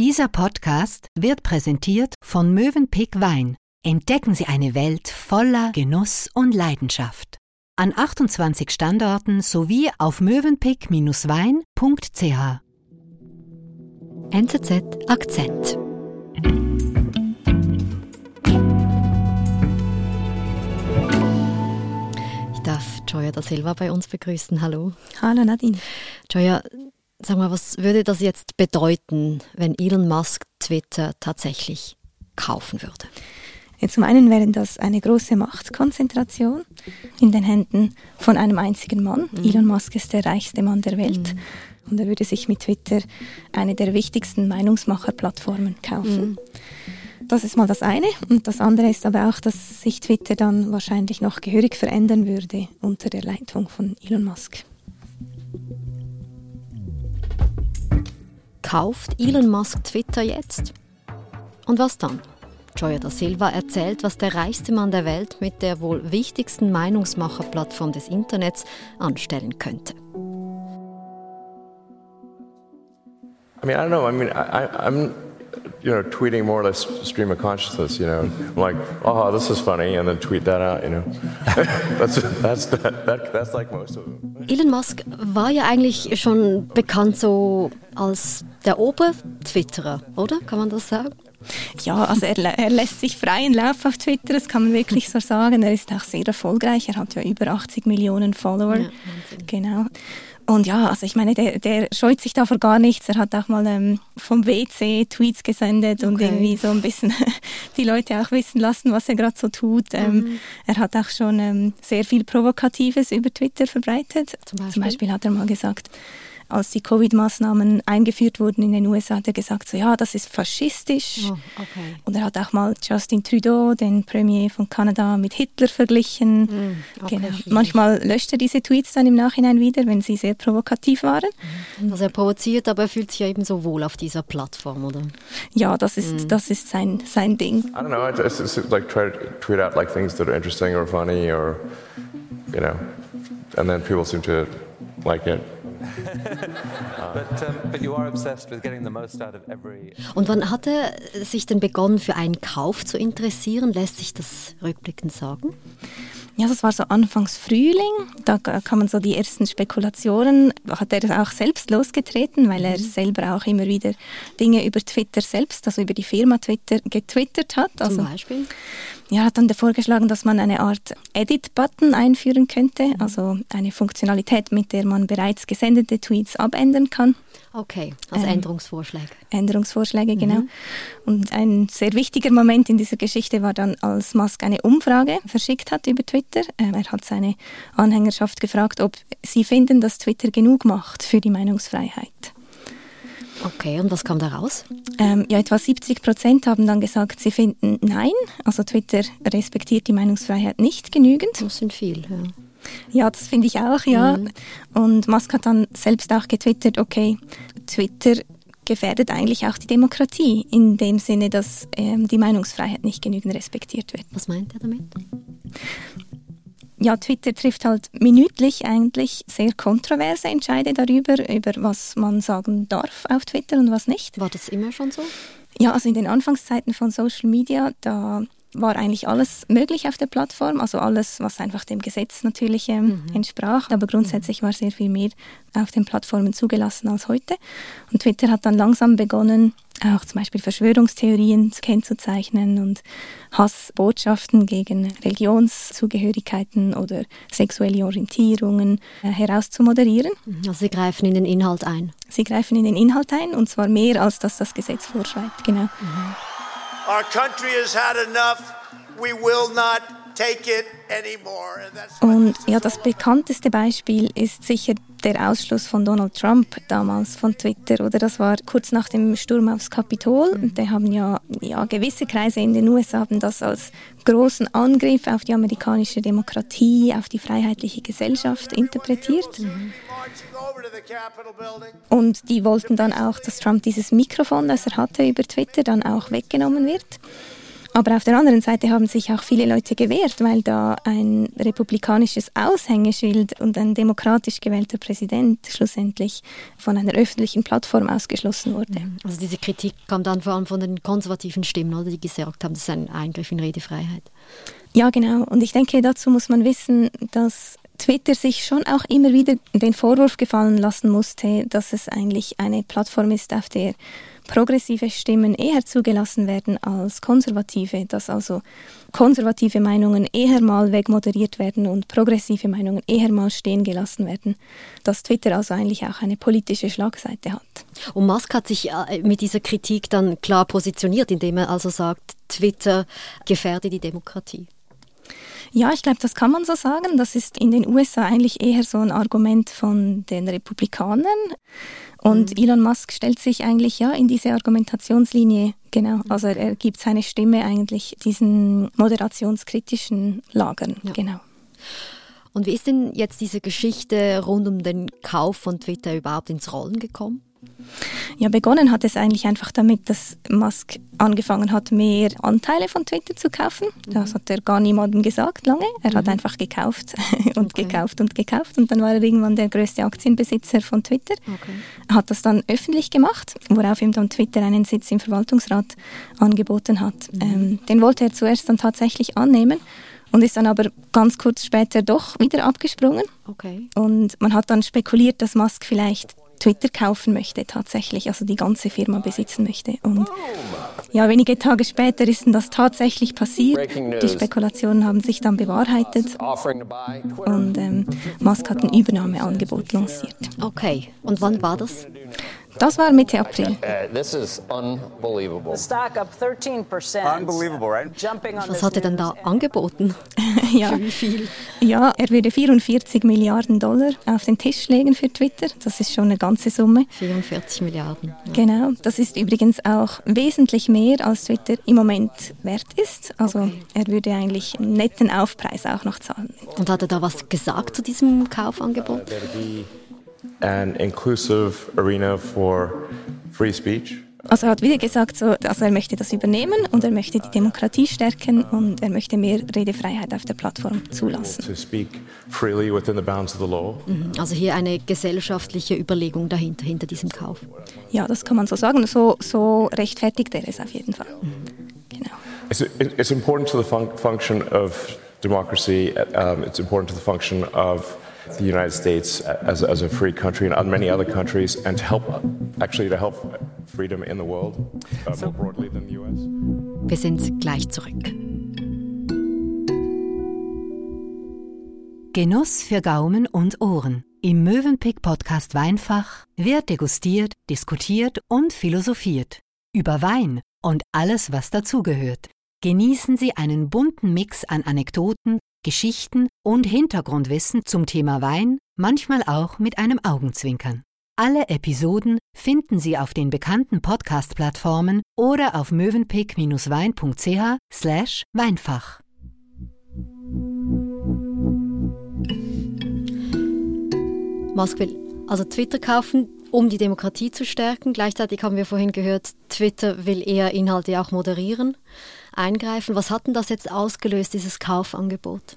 Dieser Podcast wird präsentiert von Mövenpick Wein. Entdecken Sie eine Welt voller Genuss und Leidenschaft. An 28 Standorten sowie auf mövenpick-wein.ch. NZZ Akzent. Ich darf Joya da Silva bei uns begrüßen. Hallo. Hallo Nadine. Joya, sag mal, was würde das jetzt bedeuten, wenn Elon Musk Twitter tatsächlich kaufen würde? Ja, zum einen wäre das eine große Machtkonzentration in den Händen von einem einzigen Mann. Mhm. Elon Musk ist der reichste Mann der Welt. Mhm. Und er würde sich mit Twitter eine der wichtigsten Meinungsmacherplattformen kaufen. Mhm. Das ist mal das eine. Und das andere ist aber auch, dass sich Twitter dann wahrscheinlich noch gehörig verändern würde unter der Leitung von Elon Musk. Kauft Elon Musk Twitter jetzt? Und was dann? Joya da Silva erzählt, was der reichste Mann der Welt mit der wohl wichtigsten Meinungsmacherplattform des Internets anstellen könnte. I mean, I don't know. I mean, I, I'm, you know, tweeting more or less stream of consciousness. You know, I'm like, oh, this is funny, and then tweet that out. You know, that's that's that, that, that's like most of them. Elon Musk war ja eigentlich schon bekannt so als der Ober-Twitterer, oder? Kann man das sagen? Ja, also er, er, lässt sich freien Lauf auf Twitter, das kann man wirklich so sagen. Er ist auch sehr erfolgreich, er hat ja über 80 Millionen Follower. Ja, genau. Und ja, also ich meine, der, der scheut sich davor gar nichts. Er hat auch mal ähm, vom WC Tweets gesendet okay. und irgendwie so ein bisschen die Leute auch wissen lassen, was er gerade so tut. Ähm, mhm. Er hat auch schon ähm, sehr viel Provokatives über Twitter verbreitet. Zum Beispiel? Zum Beispiel hat er mal gesagt, als die Covid-Maßnahmen eingeführt wurden in den USA, hat er gesagt, so ja, das ist faschistisch. Oh, okay. Und er hat auch mal Justin Trudeau, den Premier von Kanada, mit Hitler verglichen. Mm, okay, genau. Manchmal löscht er diese Tweets dann im Nachhinein wieder, wenn sie sehr provokativ waren. Also er provoziert, aber er fühlt sich ja eben so wohl auf dieser Plattform, oder? Ja, das ist, mm. das ist sein, sein Ding. I don't know, it's, it's like try to tweet out like things that are interesting or funny or, you know, and then people seem to like it. Und wann hat er sich denn begonnen, für einen Kauf zu interessieren? Lässt sich das rückblickend sagen? Ja, das war so anfangs Frühling. Da kann man so die ersten Spekulationen, hat er auch selbst losgetreten, weil er mhm. selber auch immer wieder Dinge über Twitter selbst, also über die Firma Twitter, getwittert hat. Zum also, Beispiel? Ja, hat dann vorgeschlagen, dass man eine Art Edit-Button einführen könnte, mhm. also eine Funktionalität, mit der man bereits gesendete Tweets abändern kann. Okay, also ähm, Änderungsvorschläge. Änderungsvorschläge, genau. Mhm. Und ein sehr wichtiger Moment in dieser Geschichte war dann, als Musk eine Umfrage verschickt hat über Twitter. Ähm, er hat seine Anhängerschaft gefragt, ob sie finden, dass Twitter genug macht für die Meinungsfreiheit. Okay, und was kam da raus? Ähm, ja, etwa 70 Prozent haben dann gesagt, sie finden nein. Also Twitter respektiert die Meinungsfreiheit nicht genügend. Das sind viel, ja. Ja, das finde ich auch, ja. Mhm. Und Musk hat dann selbst auch getwittert, okay, Twitter gefährdet eigentlich auch die Demokratie, in dem Sinne, dass ähm, die Meinungsfreiheit nicht genügend respektiert wird. Was meint er damit? Ja, Twitter trifft halt minütlich eigentlich sehr kontroverse Entscheide darüber, über was man sagen darf auf Twitter und was nicht. War das immer schon so? Ja, also in den Anfangszeiten von Social Media, da war eigentlich alles möglich auf der Plattform, also alles, was einfach dem Gesetz natürlich ähm, mhm. entsprach. Aber grundsätzlich war sehr viel mehr auf den Plattformen zugelassen als heute. Und Twitter hat dann langsam begonnen, auch zum Beispiel Verschwörungstheorien kennzuzeichnen und Hassbotschaften gegen Religionszugehörigkeiten oder sexuelle Orientierungen äh, herauszumoderieren. Mhm. Also Sie greifen in den Inhalt ein? Sie greifen in den Inhalt ein und zwar mehr, als das das Gesetz vorschreibt, genau. Mhm. Our country has had enough. We will not take it. Und ja, das bekannteste Beispiel ist sicher der Ausschluss von Donald Trump damals von Twitter, oder das war kurz nach dem Sturm aufs Kapitol. Mhm. Da haben ja, ja gewisse Kreise in den USA haben das als großen Angriff auf die amerikanische Demokratie, auf die freiheitliche Gesellschaft interpretiert. Mhm. Und die wollten dann auch, dass Trump dieses Mikrofon, das er hatte über Twitter, dann auch weggenommen wird. Aber auf der anderen Seite haben sich auch viele Leute gewehrt, weil da ein republikanisches Aushängeschild und ein demokratisch gewählter Präsident schlussendlich von einer öffentlichen Plattform ausgeschlossen wurde. Also diese Kritik kam dann vor allem von den konservativen Stimmen, oder, die gesagt haben, das ist ein Eingriff in Redefreiheit. Ja, genau. Und ich denke, dazu muss man wissen, dass Twitter sich schon auch immer wieder den Vorwurf gefallen lassen musste, dass es eigentlich eine Plattform ist, auf der progressive Stimmen eher zugelassen werden als konservative, dass also konservative Meinungen eher mal wegmoderiert werden und progressive Meinungen eher mal stehen gelassen werden, dass Twitter also eigentlich auch eine politische Schlagseite hat. Und Musk hat sich äh, mit dieser Kritik dann klar positioniert, indem er also sagt, Twitter gefährde die Demokratie. Ja, ich glaube, das kann man so sagen. Das ist in den USA eigentlich eher so ein Argument von den Republikanern. Und mhm. Elon Musk stellt sich eigentlich ja in diese Argumentationslinie, genau. Also er, er gibt seine Stimme eigentlich diesen moderationskritischen Lagern, ja. genau. Und wie ist denn jetzt diese Geschichte rund um den Kauf von Twitter überhaupt ins Rollen gekommen? Ja, begonnen hat es eigentlich einfach damit, dass Musk angefangen hat, mehr Anteile von Twitter zu kaufen. Mhm. Das hat er gar niemandem gesagt lange. Er mhm. hat einfach gekauft und okay. gekauft und gekauft und dann war er irgendwann der größte Aktienbesitzer von Twitter. Okay. Hat das dann öffentlich gemacht, worauf ihm dann Twitter einen Sitz im Verwaltungsrat angeboten hat. Mhm. Ähm, den wollte er zuerst dann tatsächlich annehmen und ist dann aber ganz kurz später doch wieder abgesprungen. Okay. Und man hat dann spekuliert, dass Musk vielleicht Twitter kaufen möchte tatsächlich, also die ganze Firma besitzen möchte. Und ja, wenige Tage später ist das tatsächlich passiert. Die Spekulationen haben sich dann bewahrheitet und ähm, Musk hat ein Übernahmeangebot lanciert. Okay, und wann war das? Das war Mitte April. Uh, Was hat er denn da angeboten? ja. Für wie viel? Ja, er würde 44 Milliarden Dollar auf den Tisch legen für Twitter. Das ist schon eine ganze Summe. 44 Milliarden. Ja. Genau. Das ist übrigens auch wesentlich mehr, als Twitter im Moment wert ist. Also okay. er würde eigentlich einen netten Aufpreis auch noch zahlen. Und hat er da was gesagt zu diesem Kaufangebot? An inclusive arena for free speech. Also er hat wieder gesagt, so, also er möchte das übernehmen und er möchte die Demokratie stärken und er möchte mehr Redefreiheit auf der Plattform zulassen. Mhm. Also hier eine gesellschaftliche Überlegung dahinter, hinter diesem Kauf. Ja, das kann man so sagen. So, so rechtfertigt er es auf jeden Fall. Mhm. Genau. It's, it's important to the fun function of democracy. Um, it's important to the function of the United States as, as a free country and many other countries, and to help actually to help freedom in the world uh, more broadly than the US. Wir sind gleich zurück. Genuss für Gaumen und Ohren. Im Mövenpick Podcast Weinfach wird degustiert, diskutiert und philosophiert über Wein und alles, was dazugehört. Genießen Sie einen bunten Mix an Anekdoten, Geschichten und Hintergrundwissen zum Thema Wein, manchmal auch mit einem Augenzwinkern. Alle Episoden finden Sie auf den bekannten Podcast-Plattformen oder auf mövenpick-wein.ch Weinfach. Musk will also Twitter kaufen, um die Demokratie zu stärken. Gleichzeitig haben wir vorhin gehört, Twitter will eher Inhalte auch moderieren eingreifen. Was hat denn das jetzt ausgelöst, dieses Kaufangebot?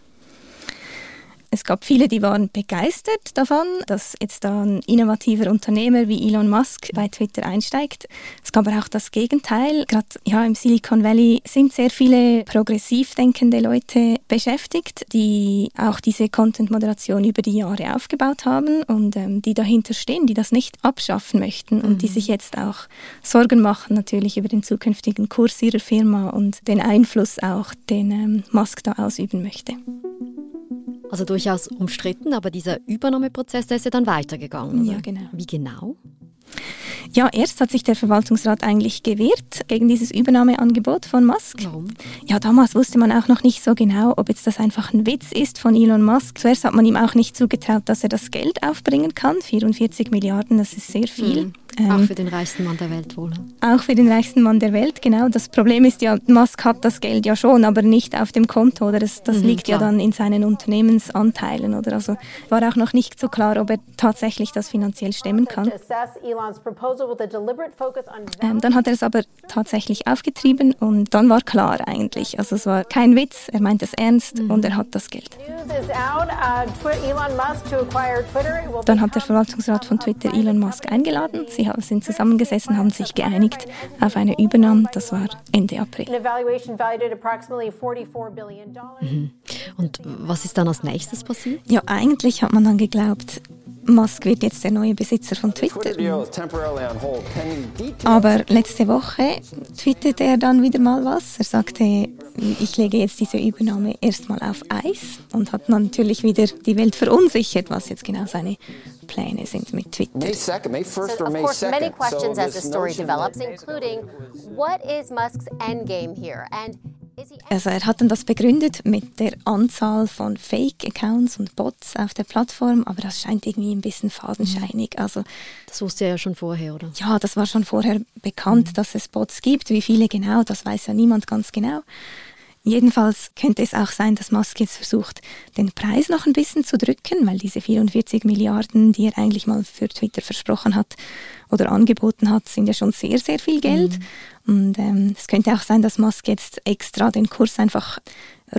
Es gab viele, die waren begeistert davon, dass jetzt da ein innovativer Unternehmer wie Elon Musk bei Twitter einsteigt. Es gab aber auch das Gegenteil. Gerade ja, im Silicon Valley sind sehr viele progressiv denkende Leute beschäftigt, die auch diese Content-Moderation über die Jahre aufgebaut haben und ähm, die dahinter stehen, die das nicht abschaffen möchten und die mhm. sich jetzt auch Sorgen machen natürlich über den zukünftigen Kurs ihrer Firma und den Einfluss auch, den ähm, Musk da ausüben möchte. Also durchaus umstritten, aber dieser Übernahmeprozess, der ist ja dann weitergegangen. Oder? Ja, genau. Wie genau? Ja, erst hat sich der Verwaltungsrat eigentlich gewehrt gegen dieses Übernahmeangebot von Musk. Warum? Ja, damals wusste man auch noch nicht so genau, ob jetzt das einfach ein Witz ist von Elon Musk. Zuerst hat man ihm auch nicht zugetraut, dass er das Geld aufbringen kann. 44 Milliarden, das ist sehr viel. Mhm. Ähm, auch für den reichsten Mann der Welt wohl. Auch für den reichsten Mann der Welt, genau. Das Problem ist ja, Musk hat das Geld ja schon, aber nicht auf dem Konto. Oder das, das mhm, liegt klar. ja dann in seinen Unternehmensanteilen. Oder also war auch noch nicht so klar, ob er tatsächlich das finanziell stemmen kann. Ähm, dann hat er es aber tatsächlich aufgetrieben und dann war klar eigentlich. Also es war kein Witz, er meint es ernst mhm. und er hat das Geld. Uh, dann hat der Verwaltungsrat von Twitter Elon Musk eingeladen. Sie sind zusammengesessen, haben sich geeinigt auf eine Übernahme. Das war Ende April. Mhm. Und was ist dann als nächstes passiert? Ja, eigentlich hat man dann geglaubt, Musk wird jetzt der neue Besitzer von Twitter. Aber letzte Woche twitterte er dann wieder mal was. Er sagte, ich lege jetzt diese Übernahme erstmal auf Eis und hat natürlich wieder die Welt verunsichert, was jetzt genau seine Pläne sind mit Twitter. May 2nd, May 1st or May 2nd. Of course, many questions as the story develops, including what is Musk's endgame here and also er hat dann das begründet mit der Anzahl von Fake-Accounts und Bots auf der Plattform, aber das scheint irgendwie ein bisschen fadenscheinig. Also, das wusste er ja schon vorher, oder? Ja, das war schon vorher bekannt, mhm. dass es Bots gibt. Wie viele genau, das weiß ja niemand ganz genau. Jedenfalls könnte es auch sein, dass Musk jetzt versucht, den Preis noch ein bisschen zu drücken, weil diese 44 Milliarden, die er eigentlich mal für Twitter versprochen hat oder angeboten hat, sind ja schon sehr, sehr viel Geld. Mhm. Und ähm, es könnte auch sein, dass Musk jetzt extra den Kurs einfach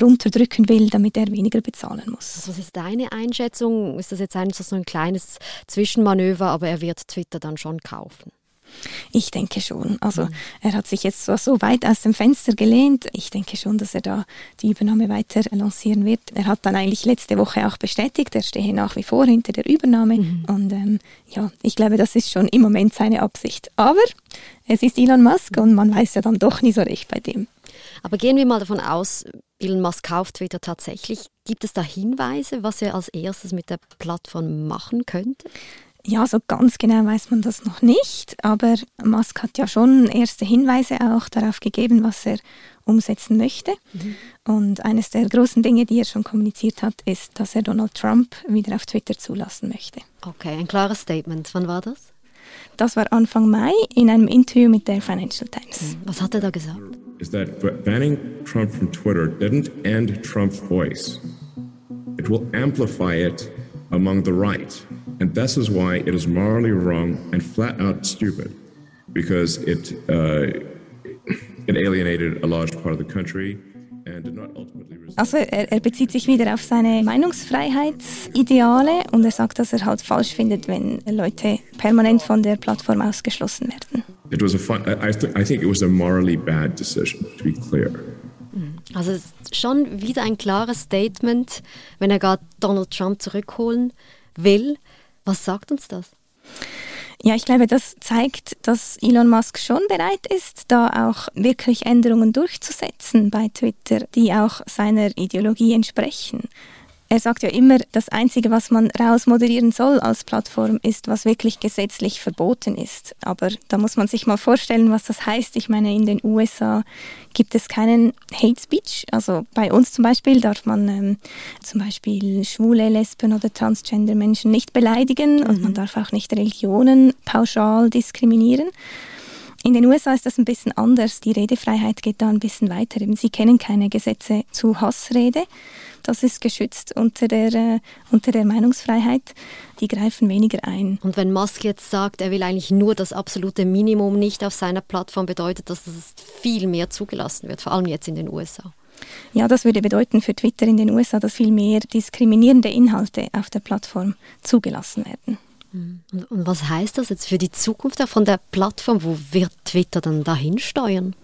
runterdrücken will, damit er weniger bezahlen muss. Also was ist deine Einschätzung? Ist das jetzt eigentlich so ein kleines Zwischenmanöver, aber er wird Twitter dann schon kaufen? Ich denke schon. Also mhm. er hat sich jetzt so, so weit aus dem Fenster gelehnt. Ich denke schon, dass er da die Übernahme weiter lancieren wird. Er hat dann eigentlich letzte Woche auch bestätigt, er stehe nach wie vor hinter der Übernahme. Mhm. Und ähm, ja, ich glaube, das ist schon im Moment seine Absicht. Aber es ist Elon Musk und man weiß ja dann doch nie so recht bei dem. Aber gehen wir mal davon aus, Elon Musk kauft Twitter tatsächlich. Gibt es da Hinweise, was er als erstes mit der Plattform machen könnte? Ja, so ganz genau weiß man das noch nicht, aber Musk hat ja schon erste Hinweise auch darauf gegeben, was er umsetzen möchte. Mhm. Und eines der großen Dinge, die er schon kommuniziert hat, ist, dass er Donald Trump wieder auf Twitter zulassen möchte. Okay, ein klares Statement. Wann war das? Das war Anfang Mai in einem Interview mit der Financial Times. Mhm. Was hat er da gesagt? Is that banning Trump from Twitter didn't end Trump's voice. It will amplify it among the right. And this is why it is morally wrong and flat out stupid, because it, uh, it alienated a large part of the country. Also er, er, bezieht sich wieder auf seine Meinungsfreiheitsideale und er sagt, dass er halt falsch findet, wenn Leute permanent von der Plattform ausgeschlossen werden. It was a fun, I, th I think it was a morally bad decision, to be clear. Mhm. Also es ist schon wieder ein klares Statement, wenn er gerade Donald Trump zurückholen will. Was sagt uns das? Ja, ich glaube, das zeigt, dass Elon Musk schon bereit ist, da auch wirklich Änderungen durchzusetzen bei Twitter, die auch seiner Ideologie entsprechen. Er sagt ja immer, das Einzige, was man rausmoderieren soll als Plattform, ist, was wirklich gesetzlich verboten ist. Aber da muss man sich mal vorstellen, was das heißt. Ich meine, in den USA gibt es keinen Hate Speech. Also bei uns zum Beispiel darf man ähm, zum Beispiel schwule, Lesben oder Transgender Menschen nicht beleidigen mhm. und man darf auch nicht Religionen pauschal diskriminieren. In den USA ist das ein bisschen anders. Die Redefreiheit geht da ein bisschen weiter. Sie kennen keine Gesetze zu Hassrede. Das ist geschützt unter der, äh, unter der Meinungsfreiheit. Die greifen weniger ein. Und wenn Musk jetzt sagt, er will eigentlich nur das absolute Minimum nicht auf seiner Plattform, bedeutet das, dass es viel mehr zugelassen wird, vor allem jetzt in den USA. Ja, das würde bedeuten für Twitter in den USA, dass viel mehr diskriminierende Inhalte auf der Plattform zugelassen werden. Mhm. Und was heißt das jetzt für die Zukunft von der Plattform? Wo wird Twitter dann dahin steuern?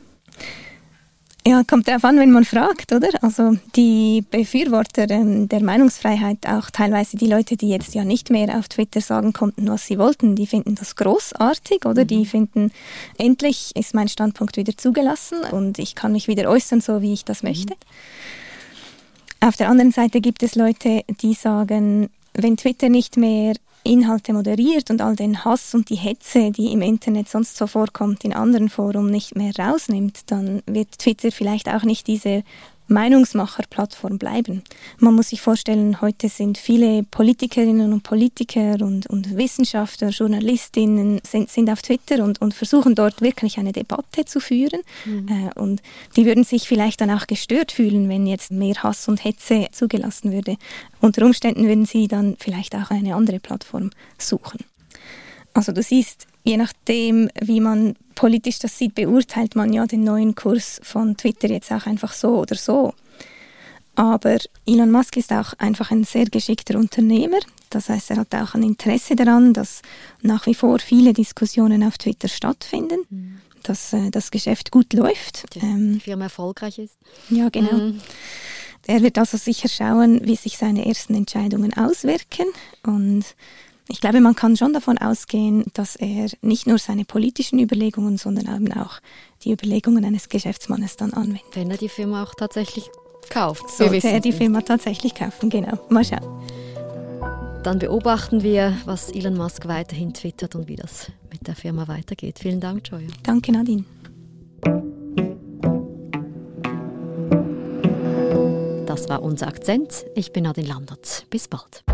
Ja, kommt darauf an, wenn man fragt, oder? Also die Befürworter ähm, der Meinungsfreiheit, auch teilweise die Leute, die jetzt ja nicht mehr auf Twitter sagen konnten, was sie wollten, die finden das großartig, oder? Mhm. Die finden, endlich ist mein Standpunkt wieder zugelassen und ich kann mich wieder äußern, so wie ich das möchte. Mhm. Auf der anderen Seite gibt es Leute, die sagen, wenn Twitter nicht mehr Inhalte moderiert und all den Hass und die Hetze, die im Internet sonst so vorkommt, in anderen Foren nicht mehr rausnimmt, dann wird Twitter vielleicht auch nicht diese Meinungsmacherplattform bleiben. Man muss sich vorstellen, heute sind viele Politikerinnen und Politiker und, und Wissenschaftler, Journalistinnen sind, sind auf Twitter und, und versuchen dort wirklich eine Debatte zu führen. Mhm. Äh, und die würden sich vielleicht dann auch gestört fühlen, wenn jetzt mehr Hass und Hetze zugelassen würde. Unter Umständen würden sie dann vielleicht auch eine andere Plattform suchen. Also du siehst, je nachdem, wie man politisch das sieht, beurteilt man ja den neuen Kurs von Twitter jetzt auch einfach so oder so. Aber Elon Musk ist auch einfach ein sehr geschickter Unternehmer. Das heißt, er hat auch ein Interesse daran, dass nach wie vor viele Diskussionen auf Twitter stattfinden, mhm. dass äh, das Geschäft gut läuft. Die, ähm, die Firma erfolgreich ist. Ja, genau. Mhm. Er wird also sicher schauen, wie sich seine ersten Entscheidungen auswirken und ich glaube, man kann schon davon ausgehen, dass er nicht nur seine politischen Überlegungen, sondern eben auch die Überlegungen eines Geschäftsmannes dann anwendet. Wenn er die Firma auch tatsächlich kauft. Sollte er die Firma tatsächlich kaufen, genau. Mal schauen. Dann beobachten wir, was Elon Musk weiterhin twittert und wie das mit der Firma weitergeht. Vielen Dank, Joya. Danke, Nadine. Das war unser Akzent. Ich bin Nadine Landert. Bis bald.